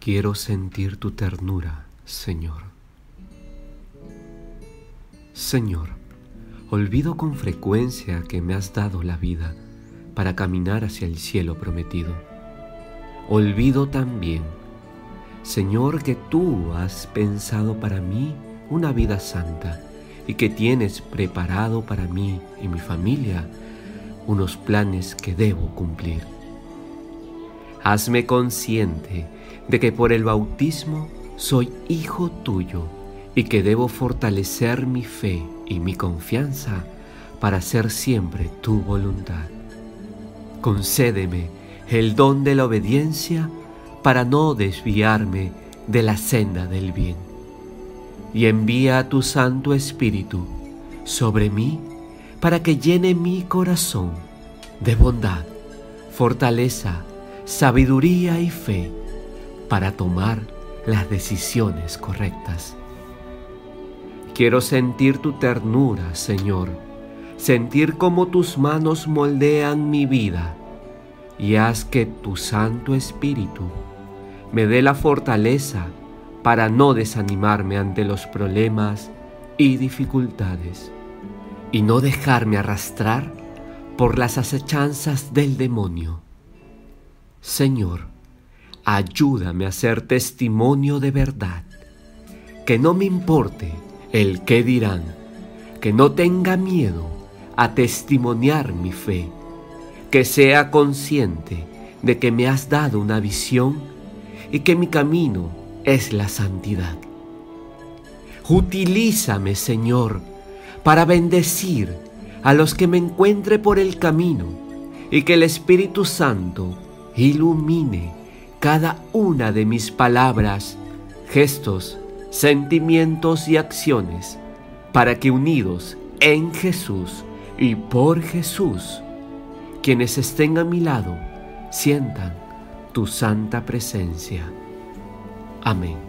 Quiero sentir tu ternura, Señor. Señor, olvido con frecuencia que me has dado la vida para caminar hacia el cielo prometido. Olvido también, Señor, que tú has pensado para mí una vida santa y que tienes preparado para mí y mi familia unos planes que debo cumplir. Hazme consciente de que por el bautismo soy hijo tuyo y que debo fortalecer mi fe y mi confianza para hacer siempre tu voluntad. Concédeme el don de la obediencia para no desviarme de la senda del bien. Y envía tu Santo Espíritu sobre mí para que llene mi corazón de bondad, fortaleza, sabiduría y fe para tomar las decisiones correctas. Quiero sentir tu ternura, Señor, sentir cómo tus manos moldean mi vida y haz que tu Santo Espíritu me dé la fortaleza para no desanimarme ante los problemas y dificultades y no dejarme arrastrar por las acechanzas del demonio. Señor, ayúdame a ser testimonio de verdad, que no me importe el qué dirán, que no tenga miedo a testimoniar mi fe, que sea consciente de que me has dado una visión y que mi camino es la santidad. Utilízame, Señor, para bendecir a los que me encuentre por el camino y que el Espíritu Santo ilumine cada una de mis palabras, gestos, sentimientos y acciones, para que unidos en Jesús y por Jesús, quienes estén a mi lado sientan tu santa presencia. Amén.